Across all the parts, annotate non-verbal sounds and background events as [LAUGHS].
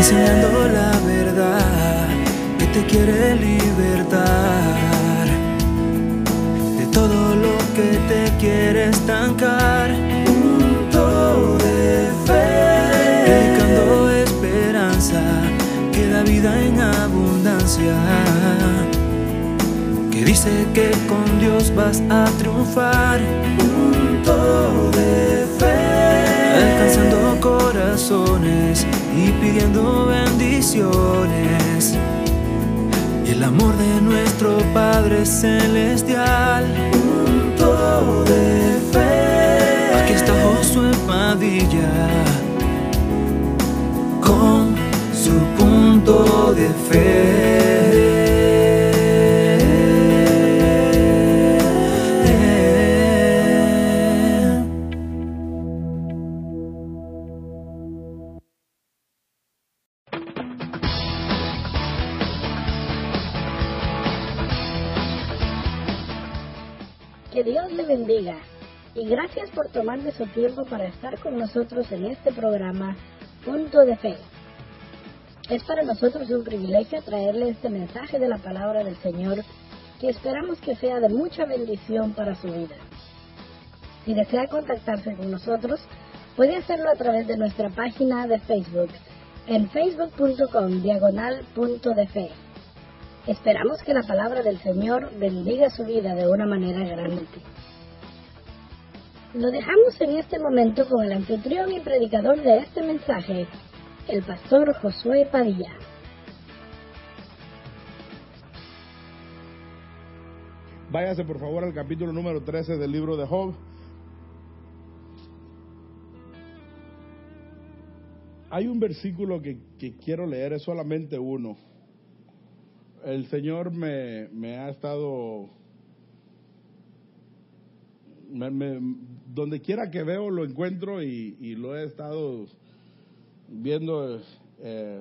enseñando la verdad que te quiere libertar de todo lo que te quiere estancar. Punto de fe, predicando esperanza que da vida en abundancia. Que dice que con Dios vas a triunfar. Punto de y pidiendo bendiciones. Y el amor de nuestro Padre Celestial. Punto de fe. Aquí está Josué Padilla con su punto de fe. Tomarme su tiempo para estar con nosotros en este programa Punto de Fe. Es para nosotros un privilegio traerle este mensaje de la palabra del Señor que esperamos que sea de mucha bendición para su vida. Si desea contactarse con nosotros, puede hacerlo a través de nuestra página de Facebook en facebook.com diagonal de. Esperamos que la palabra del Señor bendiga su vida de una manera grande. Lo dejamos en este momento con el anfitrión y predicador de este mensaje, el pastor Josué Padilla. Váyase por favor al capítulo número 13 del libro de Job. Hay un versículo que, que quiero leer, es solamente uno. El Señor me, ha estado... donde quiera que veo lo encuentro y, lo he estado viendo. eh,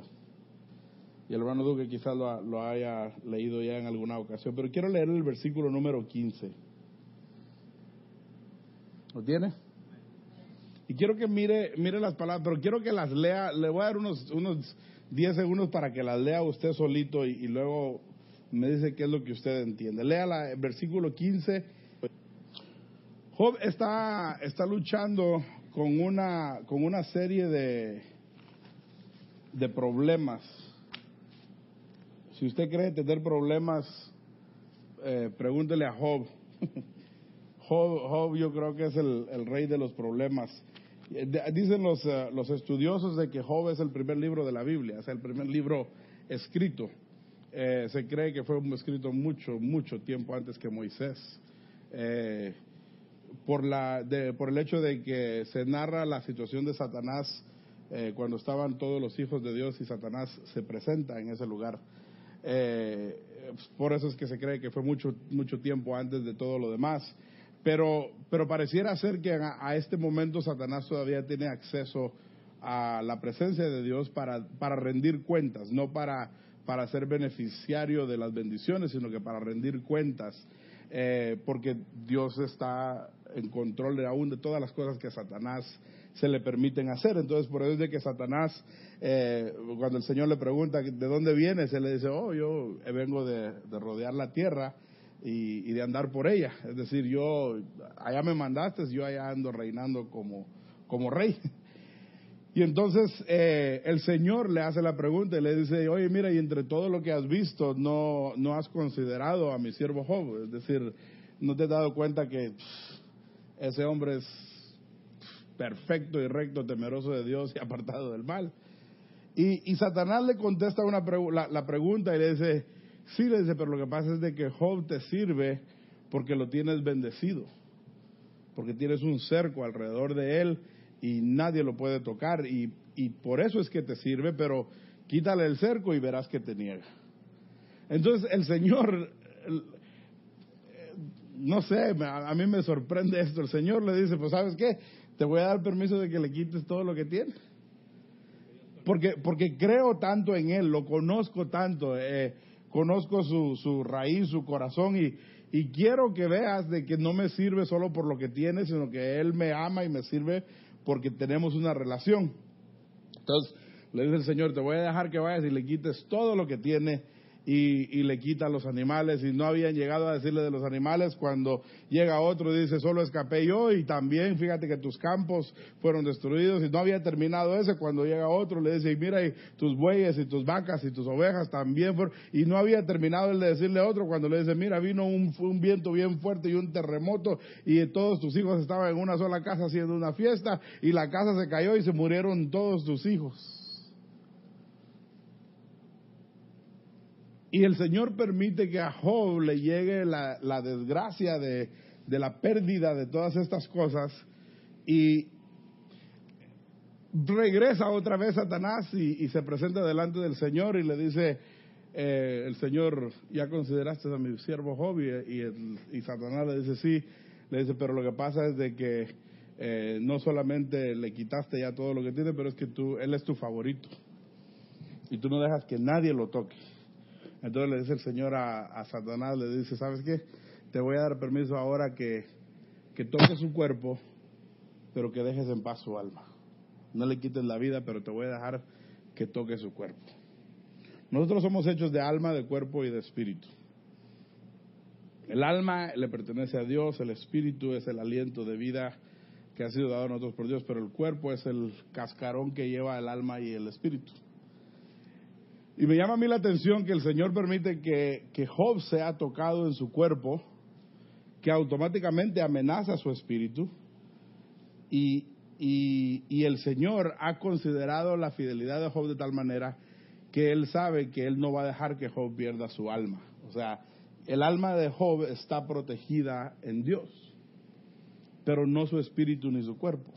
y el hermano Duque quizás lo, lo haya leído ya en alguna ocasión, pero quiero leer el versículo número 15. ¿Lo tiene? Y quiero que mire, mire las palabras, pero quiero que las lea, le voy a dar unos, unos 10 segundos para que las lea usted solito y, y luego me dice qué es lo que usted entiende. Lea el versículo 15. Job está, está luchando con una, con una serie de, de problemas. Si usted cree tener problemas, eh, pregúntele a Job. [LAUGHS] Job. Job yo creo que es el, el rey de los problemas. Eh, Dicen los, eh, los estudiosos de que Job es el primer libro de la Biblia, es el primer libro escrito. Se cree que fue escrito mucho, mucho tiempo antes que Moisés. Por, la, por el hecho de que se narra la situación de Satanás eh, cuando estaban todos los hijos de Dios y Satanás se presenta en ese lugar. Eh, por eso es que se cree que fue mucho, mucho tiempo antes de todo lo demás. Pero, pero pareciera ser que a, a este momento Satanás todavía tiene acceso a la presencia de Dios para, para rendir cuentas, no para, para ser beneficiario de las bendiciones, sino que para rendir cuentas, eh, porque Dios está en control de aún de todas las cosas que Satanás se le permiten hacer. Entonces, por eso es de que Satanás, eh, cuando el Señor le pregunta de dónde vienes, él le dice, oh, yo vengo de, de rodear la tierra y, y de andar por ella. Es decir, yo, allá me mandaste, yo allá ando reinando como, como rey. [LAUGHS] Y entonces eh, el Señor le hace la pregunta y le dice, oye, mira, y entre todo lo que has visto, no, no has considerado a mi siervo Job. Es decir, no te has dado cuenta que ese hombre es perfecto y recto, temeroso de Dios y [LAUGHS] apartado del mal. Y, y Satanás le contesta una la, la pregunta y le dice, sí, le dice, pero lo que pasa es de que Job te sirve porque lo tienes bendecido, porque tienes un cerco alrededor de él y nadie lo puede tocar y, y por eso es que te sirve, pero quítale el cerco y verás que te niega. Entonces el Señor, no sé, a mí me sorprende esto, el Señor le dice, pues sabes qué, te voy a dar permiso de que le quites todo lo que tiene. Porque, porque creo tanto en Él, lo conozco tanto, eh, conozco su, su raíz, su corazón y, y quiero que veas de que no me sirve solo por lo que tiene, sino que Él me ama y me sirve porque tenemos una relación. Entonces, Le dice el Señor, te voy a dejar que vayas y le quites todo lo que tiene y, le quita los animales. Y no habían llegado a decirle de los animales. Cuando llega otro y dice solo escapé yo y también fíjate que tus campos fueron destruidos y no había terminado ese. Cuando llega otro le dice y mira y tus bueyes y tus vacas y tus ovejas también fueron y no había terminado el de decirle a otro. Cuando le dice mira vino un, un viento bien fuerte y un terremoto y todos tus hijos estaban en una sola casa haciendo una fiesta y la casa se cayó y se murieron todos tus hijos Y el Señor permite que a Job le llegue la, desgracia de, la pérdida de todas estas cosas y regresa otra vez Satanás y, se presenta delante del Señor y le dice, eh, el Señor, ya consideraste a mi siervo Job y, Satanás le dice, sí, le dice, pero lo que pasa es de que eh, no solamente le quitaste ya todo lo que tiene, pero es que tú, él es tu favorito. Y tú no dejas que nadie lo toque. Entonces le dice el Señor a, Satanás, le dice, ¿sabes qué? Te voy a dar permiso ahora que, que toques su cuerpo, pero que dejes en paz su alma. No le quites la vida, pero te voy a dejar que toque su cuerpo. Nosotros somos hechos de alma, de cuerpo y de espíritu. El alma le pertenece a Dios, el espíritu es el aliento de vida que ha sido dado a nosotros por Dios, pero el cuerpo es el cascarón que lleva el alma y el espíritu. Y me llama a mí la atención que el Señor permite que, Job sea tocado en su cuerpo, que automáticamente amenaza su espíritu. Y, y, el Señor ha considerado la fidelidad de Job de tal manera que él sabe que él no va a dejar que Job pierda su alma. O sea, el alma de Job está protegida en Dios, pero no su espíritu ni su cuerpo.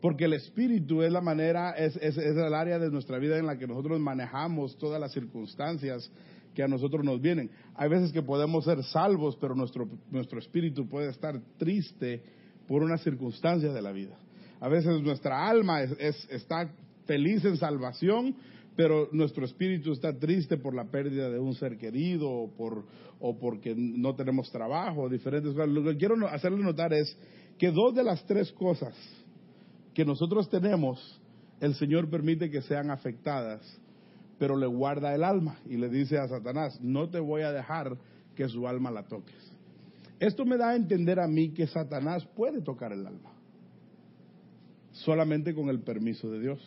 Porque el espíritu es la manera, es, es, el área de nuestra vida en la que nosotros manejamos todas las circunstancias que a nosotros nos vienen. Hay veces que podemos ser salvos, pero nuestro, nuestro espíritu puede estar triste por una circunstancia de la vida. A veces nuestra alma es, está feliz en salvación, pero nuestro espíritu está triste por la pérdida de un ser querido o, por, o porque no tenemos trabajo, diferentes. Lo que quiero hacerle notar es que dos de las tres cosas que nosotros tenemos, el Señor permite que sean afectadas, pero le guarda el alma y le dice a Satanás, no te voy a dejar que su alma la toques. Esto me da a entender a mí que Satanás puede tocar el alma, solamente con el permiso de Dios.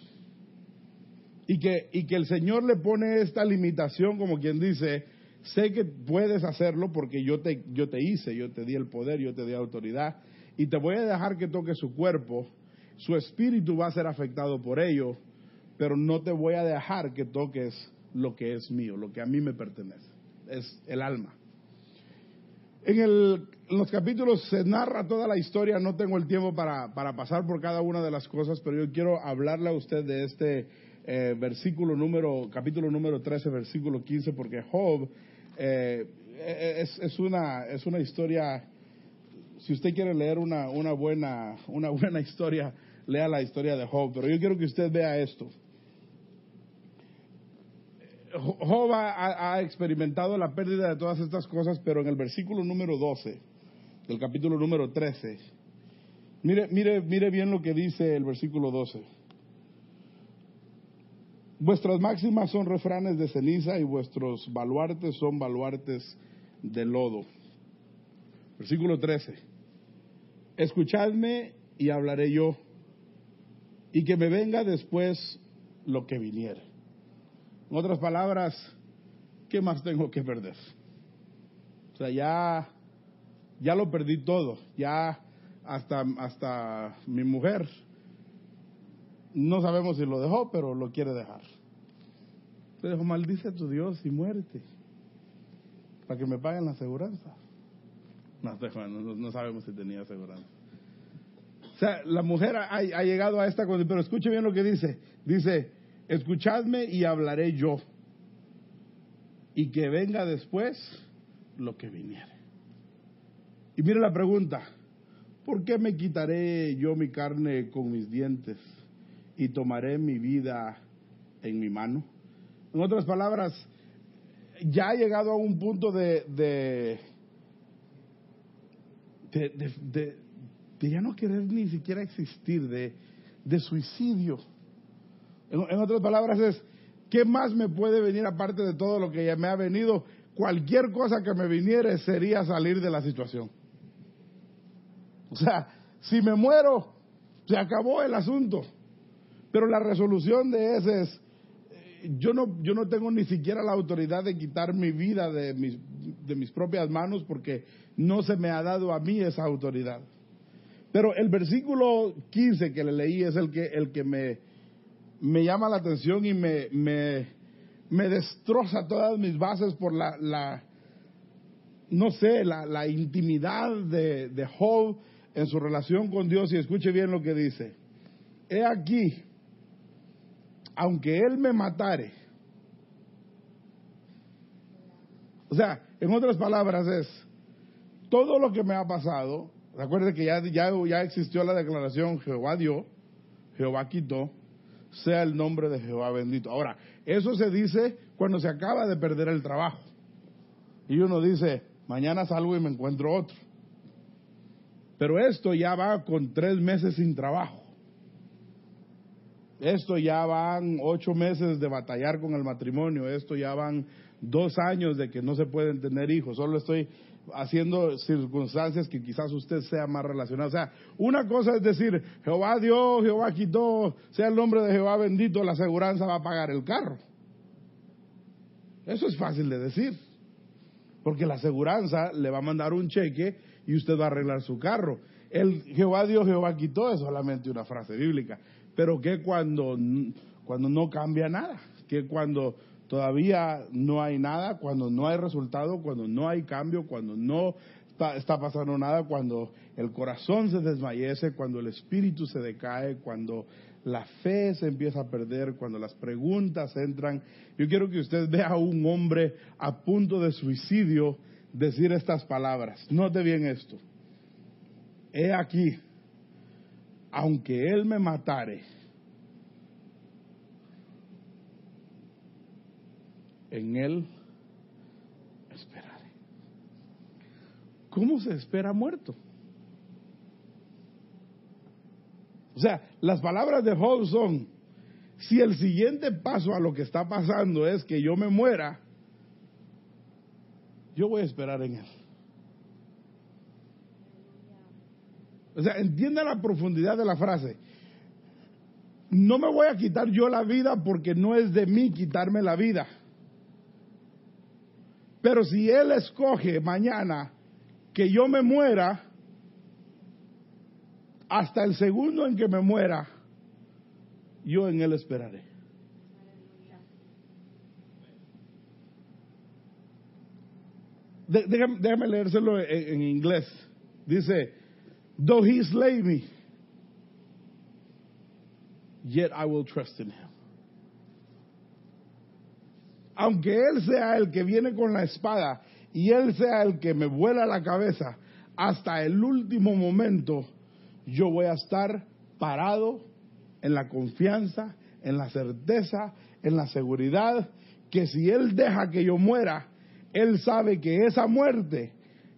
Y que, y que el Señor le pone esta limitación como quien dice, sé que puedes hacerlo porque yo te, yo te hice, yo te di el poder, yo te di autoridad, y te voy a dejar que toque su cuerpo, su espíritu va a ser afectado por ello, pero no te voy a dejar que toques lo que es mío, lo que a mí me pertenece, es el alma. En, el, los capítulos se narra toda la historia, no tengo el tiempo para, pasar por cada una de las cosas, pero yo quiero hablarle a usted de este eh, versículo número, capítulo número 13, versículo 15, porque Job eh, es, es, una, es una historia, si usted quiere leer una, una, buena, una buena [LAUGHS] historia, lea la historia de Job, pero yo quiero que usted vea esto. Job ha, experimentado la pérdida de todas estas cosas, pero en el versículo número 12 del capítulo número 13, mire, mire, mire bien lo que dice el versículo 12. Vuestras máximas son refranes de ceniza y vuestros baluartes son baluartes de lodo. Versículo 13. Escuchadme y hablaré yo y que me venga después lo que viniera. En otras palabras, ¿qué más tengo que perder? O sea, ya, ya lo perdí todo, ya hasta, hasta mi mujer, no sabemos si lo dejó, pero lo quiere dejar. Entonces dijo, maldice a tu Dios y muérete, para que me paguen la aseguranza. [LAUGHS] No, no, sabemos si tenía aseguranza. O sea, la mujer ha, llegado a esta condición, pero escuche bien lo que dice. Dice, escuchadme y hablaré yo. Y que venga después lo que viniere. Y mire la pregunta, ¿por qué me quitaré yo mi carne con mis dientes y tomaré mi vida en mi mano? En otras palabras, ya ha llegado a un punto de, de ya no querer ni siquiera existir, de, de suicidio. En, en otras palabras es, ¿qué más me puede venir aparte de todo lo que ya me ha venido? Cualquier cosa que me viniere sería salir de la situación. O sea, si me muero, se acabó el asunto. Pero la resolución de ese es, yo no, yo no tengo ni siquiera la autoridad de quitar mi vida de mis, de mis propias manos porque no se me ha dado a mí esa autoridad. Pero el versículo 15 que le leí es el que, el que me, me llama la atención y me, me, me destroza todas mis bases por la, la no sé, la, la intimidad de, de Job en su relación con Dios y escuche bien lo que dice. He aquí, aunque Él me matare, o sea, en otras palabras es, todo lo que me ha pasado, recuerde que ya, ya, ya existió la declaración, Jehová dio, Jehová quitó, sea el nombre de Jehová bendito. Ahora, eso se dice cuando se acaba de perder el trabajo. Y uno dice, mañana salgo y me encuentro otro. Pero esto ya va con tres meses sin trabajo. Esto ya van ocho meses de batallar con el matrimonio. Esto ya van dos años de que no se pueden tener hijos. Solo estoy haciendo circunstancias que quizás usted sea más relacionado. O sea, una cosa es decir, Jehová dio, Jehová quitó, sea el nombre de Jehová bendito, la aseguranza va a pagar el carro. Eso es fácil de decir. Porque la aseguranza le va a mandar un cheque y usted va a arreglar su carro. El Jehová dio, Jehová quitó es solamente una frase bíblica. Pero que cuando, cuando no cambia nada, que cuando todavía no hay nada, cuando no hay resultado, cuando no hay cambio, cuando no está, pasando nada, cuando el corazón se desmayece, cuando el espíritu se decae, cuando la fe se empieza a perder, cuando las preguntas entran. Yo quiero que usted vea a un hombre a punto de suicidio decir estas palabras. Note bien esto. He aquí, aunque él me matare, en él esperaré. ¿Cómo se espera muerto? O sea, las palabras de Job son, si el siguiente paso a lo que está pasando es que yo me muera, yo voy a esperar en él. O sea, entienda la profundidad de la frase. No me voy a quitar yo la vida porque no es de mí quitarme la vida. Pero si Él escoge mañana que yo me muera, hasta el segundo en que me muera, yo en Él esperaré. Déjame, déjame leérselo en, en inglés. Dice, though he slay me, yet I will trust in him. Aunque él sea el que viene con la espada y él sea el que me vuela la cabeza, hasta el último momento yo voy a estar parado en la confianza, en la certeza, en la seguridad, que si él deja que yo muera, él sabe que esa muerte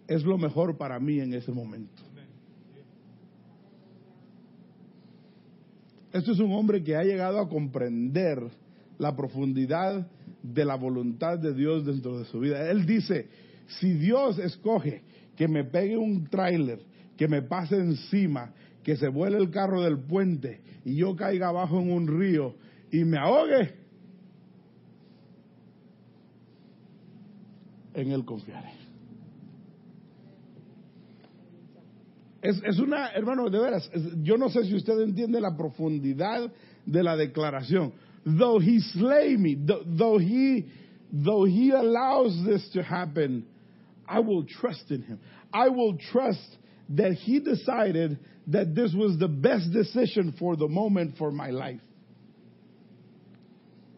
es lo mejor para mí en ese momento. Este es un hombre que ha llegado a comprender la profundidad de la voluntad de Dios dentro de su vida. Él dice, si Dios escoge que me pegue un tráiler, que me pase encima, que se vuele el carro del puente y yo caiga abajo en un río y me ahogue, en Él confiaré. Es, es, una, hermano, de veras, yo no sé si usted entiende la profundidad de la declaración. Though he slay me, though he, though he allows this to happen, I will trust in him. I will trust that he decided that this was the best decision for the moment for my life.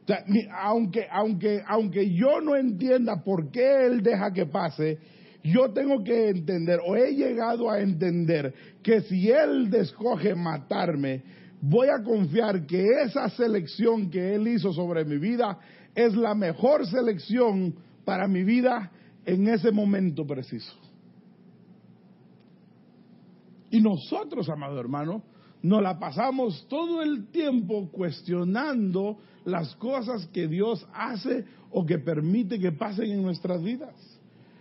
aunque, aunque, aunque yo no entienda por qué Él deja que pase, yo tengo que entender, o he llegado a entender, que si Él escoge matarme, voy a confiar que esa selección que Él hizo sobre mi vida es la mejor selección para mi vida en ese momento preciso. Y nosotros, amado hermano, nos la pasamos todo el tiempo cuestionando las cosas que Dios hace o que permite que pasen en nuestras vidas.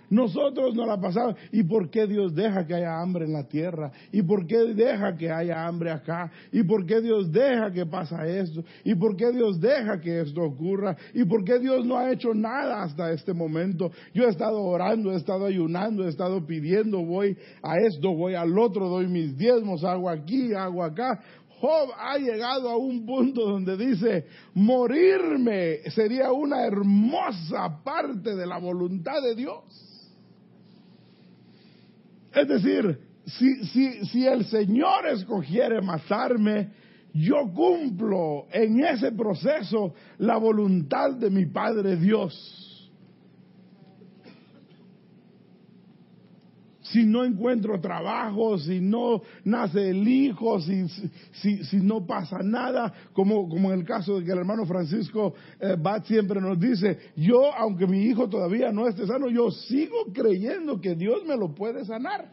Nosotros nos la pasamos. ¿Y por qué Dios deja que haya hambre en la tierra? ¿Y por qué deja que haya hambre acá? ¿Y por qué Dios deja que pasa esto? ¿Y por qué Dios deja que esto ocurra? ¿Y por qué Dios no ha hecho nada hasta este momento? Yo he estado orando, he estado ayunando, he estado pidiendo, voy a esto, voy al otro, doy mis diezmos, hago aquí, hago acá. Job ha llegado a un punto donde dice, morirme sería una hermosa parte de la voluntad de Dios. Es decir, si, si, si el Señor escogiere matarme, yo cumplo en ese proceso la voluntad de mi Padre Dios. Si no encuentro trabajo, si no nace el hijo, si, si, si no pasa nada, como, como en el caso de que el hermano Francisco eh, Bat siempre nos dice, yo, aunque mi hijo todavía no esté sano, yo sigo creyendo que Dios me lo puede sanar.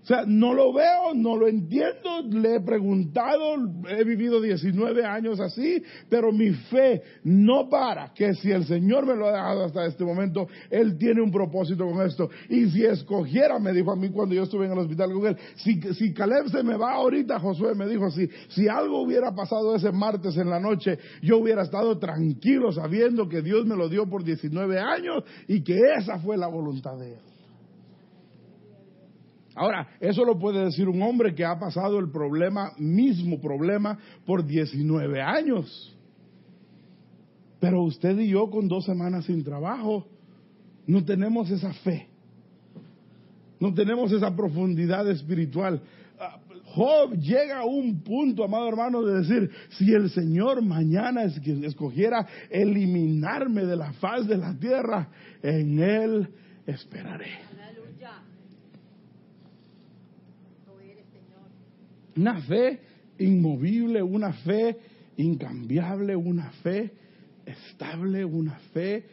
O sea, no lo veo, no lo entiendo, le he preguntado, he vivido 19 años así, pero mi fe no para, que si el Señor me lo ha dejado hasta este momento, Él tiene un propósito con esto. Y si escogiera, me dijo a mí cuando yo estuve en el hospital con Él, si, si Caleb se me va ahorita, Josué me dijo, si, si algo hubiera pasado ese martes en la noche, yo hubiera estado tranquilo sabiendo que Dios me lo dio por 19 años y que esa fue la voluntad de Él. Ahora, eso lo puede decir un hombre que ha pasado el problema, mismo problema, por 19 años. Pero usted y yo con dos semanas sin trabajo, no tenemos esa fe. No tenemos esa profundidad espiritual. Ah, Job llega a un punto, amado hermano, de decir, si el Señor mañana escogiera eliminarme de la faz de la tierra, en Él esperaré. Una fe inmovible, una fe incambiable, una fe estable, una fe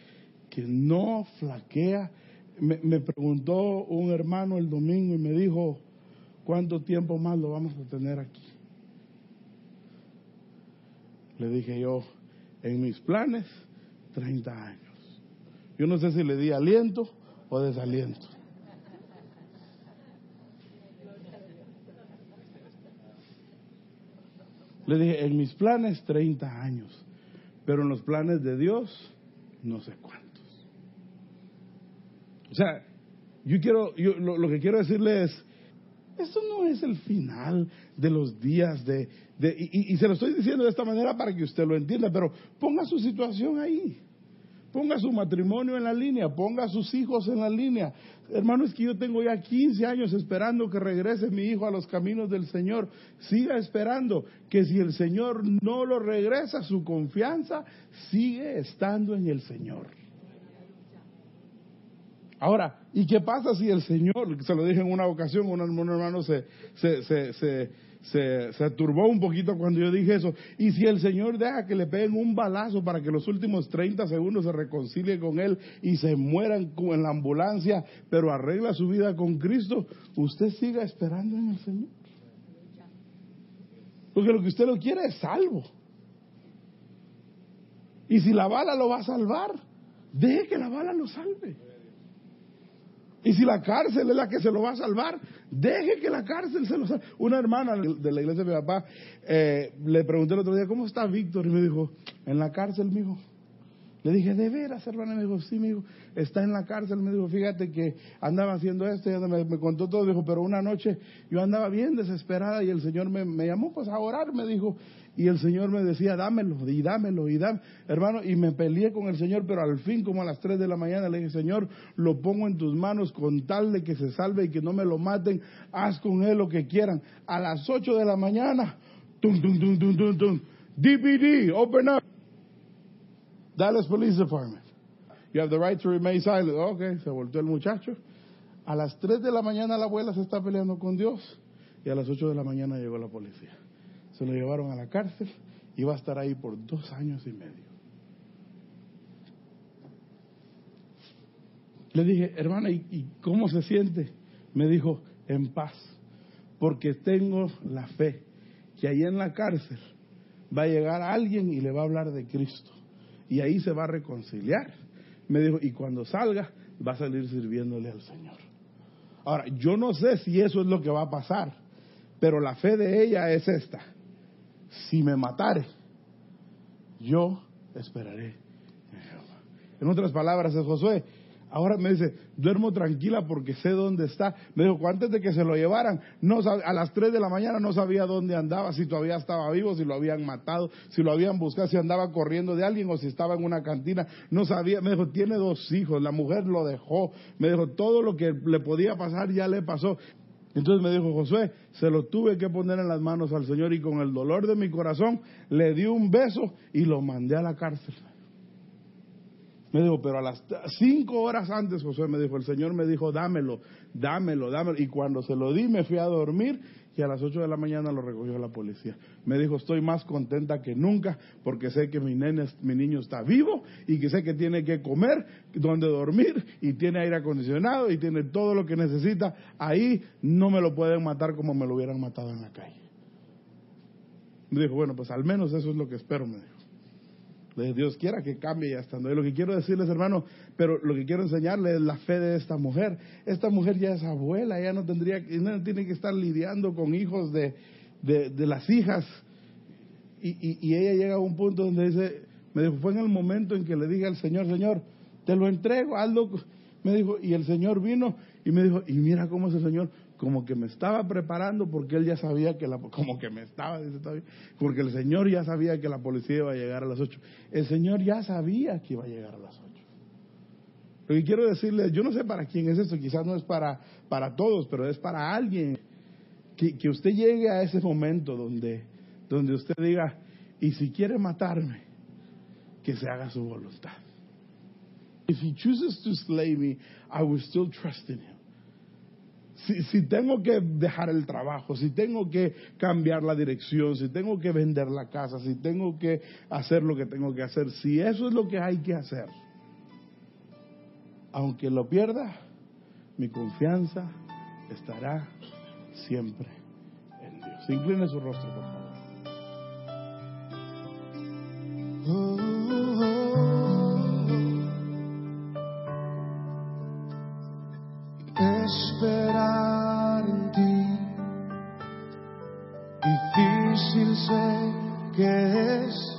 que no flaquea. Me, preguntó un hermano el domingo y me dijo, ¿cuánto tiempo más lo vamos a tener aquí? Le dije yo, en mis planes, 30 años. Yo no sé si le di aliento o desaliento. Le dije, en mis planes 30 años, pero en los planes de Dios no sé cuántos. O sea, yo quiero, yo, lo, que quiero decirle es, esto no es el final de los días de... de y, y, se lo estoy diciendo de esta manera para que usted lo entienda, pero ponga su situación ahí. Ponga su matrimonio en la línea, ponga sus hijos en la línea. Hermano, es que yo tengo ya 15 años esperando que regrese mi hijo a los caminos del Señor. Siga esperando que si el Señor no lo regresa, su confianza sigue estando en el Señor. Ahora, ¿y qué pasa si el Señor, se lo dije en una ocasión, un hermano se, se, se, se se, turbó un poquito cuando yo dije eso. Y si el Señor deja que le peguen un balazo para que los últimos 30 segundos se reconcilie con Él y se mueran en la ambulancia, pero arregla su vida con Cristo, usted siga esperando en el Señor. Porque lo que usted lo quiere es salvo. Y si la bala lo va a salvar, deje que la bala lo salve. Y si la cárcel es la que se lo va a salvar, deje que la cárcel se lo salve. Una hermana de la iglesia de mi papá eh, le pregunté el otro día, ¿cómo está Víctor? Y me dijo, en la cárcel, mijo. Le dije, ¿de veras, hermana? Me dijo, sí, mijo, está en la cárcel. Me dijo, fíjate que andaba haciendo esto. Y me, me contó todo. Dijo, pero una noche yo andaba bien desesperada y el Señor me, me llamó pues a orar. Me dijo, y el Señor me decía, dámelo, y dámelo, y dámelo. Hermano, y me peleé con el Señor, pero al fin, como a las 3 de la mañana, le dije, Señor, lo pongo en tus manos con tal de que se salve y que no me lo maten. Haz con él lo que quieran. A las 8 de la mañana, tum, tum, tum, tum, tum, tum. DPD, open up. Dallas Police Department. You have the right to remain silent. Ok, se volteó el muchacho. A las 3 de la mañana la abuela se está peleando con Dios y a las 8 de la mañana llegó la policía se lo llevaron a la cárcel y va a estar ahí por dos años y medio. Le dije, hermana, ¿y, cómo se siente? Me dijo, en paz, porque tengo la fe que ahí en la cárcel va a llegar alguien y le va a hablar de Cristo. Y ahí se va a reconciliar. Me dijo, y cuando salga, va a salir sirviéndole al Señor. Ahora, yo no sé si eso es lo que va a pasar, pero la fe de ella es esta. Si me matare, yo esperaré. En otras palabras, es Josué, Ahora me dice, duermo tranquila porque sé dónde está. Me dijo, antes de que se lo llevaran, no a las 3 de la mañana no sabía dónde andaba, si todavía estaba vivo, si lo habían matado, si lo habían buscado, si andaba corriendo de alguien o si estaba en una cantina. No sabía. Me dijo, tiene dos hijos, la mujer lo dejó. Me dijo, todo lo que le podía pasar ya le pasó. Entonces me dijo Josué, se lo tuve que poner en las manos al Señor y con el dolor de mi corazón le di un beso y lo mandé a la cárcel. Me dijo, pero a las cinco horas antes, Josué me dijo, el Señor me dijo, dámelo, dámelo, dámelo. Y cuando se lo di, me fui a dormir y a las ocho de la mañana lo recogió la policía. Me dijo, estoy más contenta que nunca porque sé que mi, mi niño está vivo y que sé que tiene que comer, donde dormir y tiene aire acondicionado y tiene todo lo que necesita. Ahí no me lo pueden matar como me lo hubieran matado en la calle. Me dijo, bueno, pues al menos eso es lo que espero, me dijo. Dios quiera que cambie ya estando. Y lo que quiero decirles, hermano, pero lo que quiero enseñarles es la fe de esta mujer. Esta mujer ya es abuela, ya no tendría, no tiene que estar lidiando con hijos de, de, las hijas. Y, y, ella llega a un punto donde dice, me dijo, fue en el momento en que le dije al Señor, Señor, te lo entrego, hazlo. Me dijo, y el Señor vino y me dijo, y mira cómo es el Señor, como que me estaba preparando porque él ya sabía que la, como que me estaba, porque el Señor ya sabía que la policía iba a llegar a las 8. El Señor ya sabía que iba a llegar a las 8. Lo que quiero decirle, yo no sé para quién es esto, quizás no es para, para todos, pero es para alguien. Que, que usted llegue a ese momento donde, donde usted diga, y si quiere matarme, que se haga su voluntad. If he chooses to slay me, I will still trust in him si, tengo que dejar el trabajo, si tengo que cambiar la dirección, si tengo que vender la casa, si tengo que hacer lo que tengo que hacer, si eso es lo que hay que hacer, aunque lo pierda, mi confianza estará siempre en Dios. Incline su rostro, por favor. Que es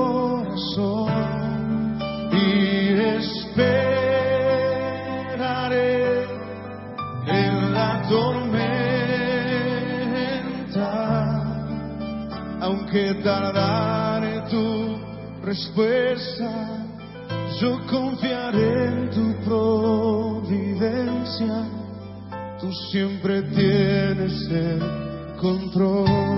Que tardaré tu respuesta, yo confiaré en tu providencia. Tú siempre tienes el control.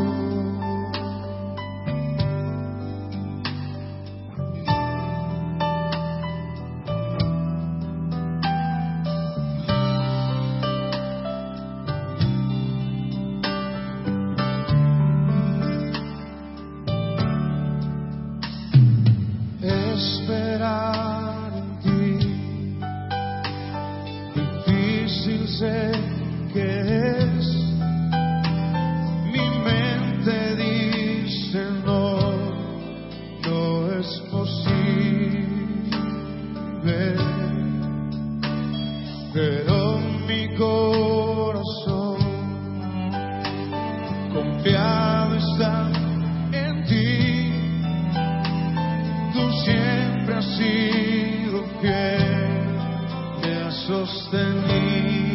sostenir.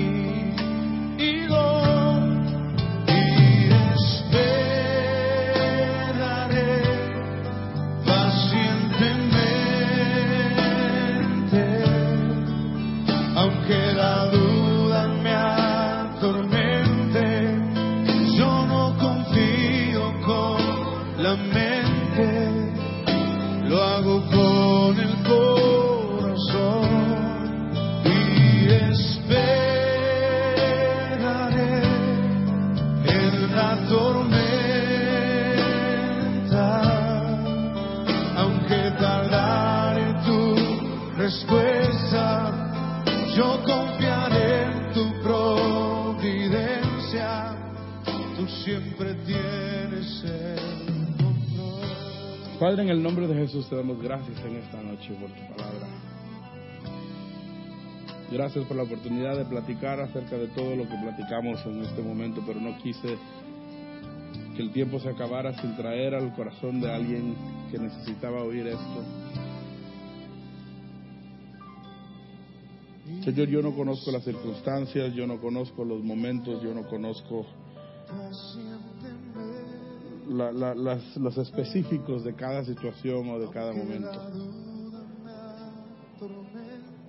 Padre, en el nombre de Jesús te damos gracias en esta noche por tu palabra. Gracias por la oportunidad de platicar acerca de todo lo que platicamos en este momento, pero no quise que el tiempo se acabara sin traer al corazón de alguien que necesitaba oír esto. Señor, yo no conozco las circunstancias, yo no conozco los momentos, yo no conozco la- la- las- los específicos de cada situación o de cada momento.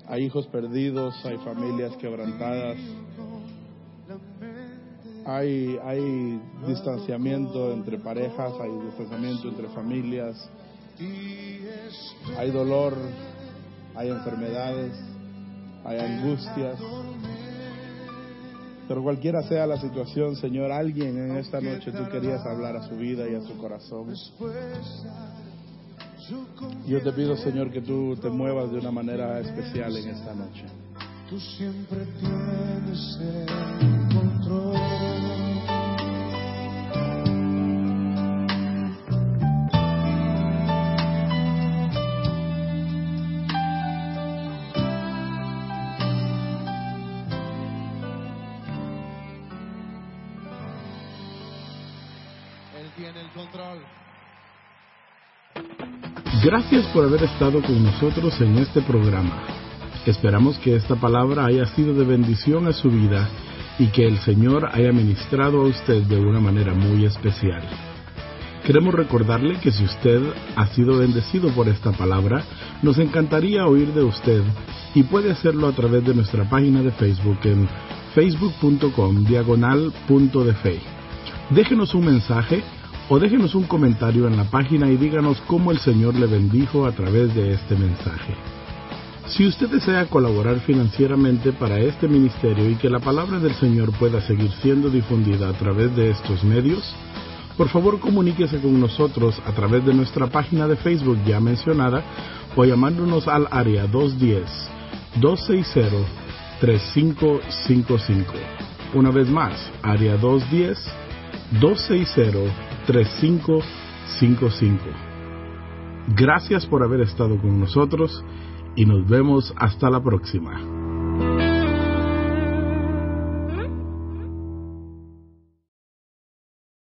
Hay hijos perdidos, hay familias quebrantadas, hay, hay distanciamiento entre parejas, hay distanciamiento entre familias, hay dolor, hay enfermedades, hay angustias. Pero cualquiera sea la situación, Señor, alguien en esta noche tú querías hablar a su vida y a su corazón. Yo te pido, Señor, que tú te muevas de una manera especial en esta noche. Tú siempre tienes el control. Gracias por haber estado con nosotros en este programa. Esperamos que esta palabra haya sido de bendición a su vida y que el Señor haya ministrado a usted de una manera muy especial. Queremos recordarle que si usted ha sido bendecido por esta palabra, nos encantaría oír de usted y puede hacerlo a través de nuestra página de Facebook en facebook.com diagonal. Déjenos un mensaje o déjenos un comentario en la página y díganos cómo el Señor le bendijo a través de este mensaje. Si usted desea colaborar financieramente para este ministerio y que la palabra del Señor pueda seguir siendo difundida a través de estos medios, por favor comuníquese con nosotros a través de nuestra página de Facebook ya mencionada o llamándonos al área 210-260-3555. Una vez más, área 210-260-3555. Gracias por haber estado con nosotros y nos vemos hasta la próxima.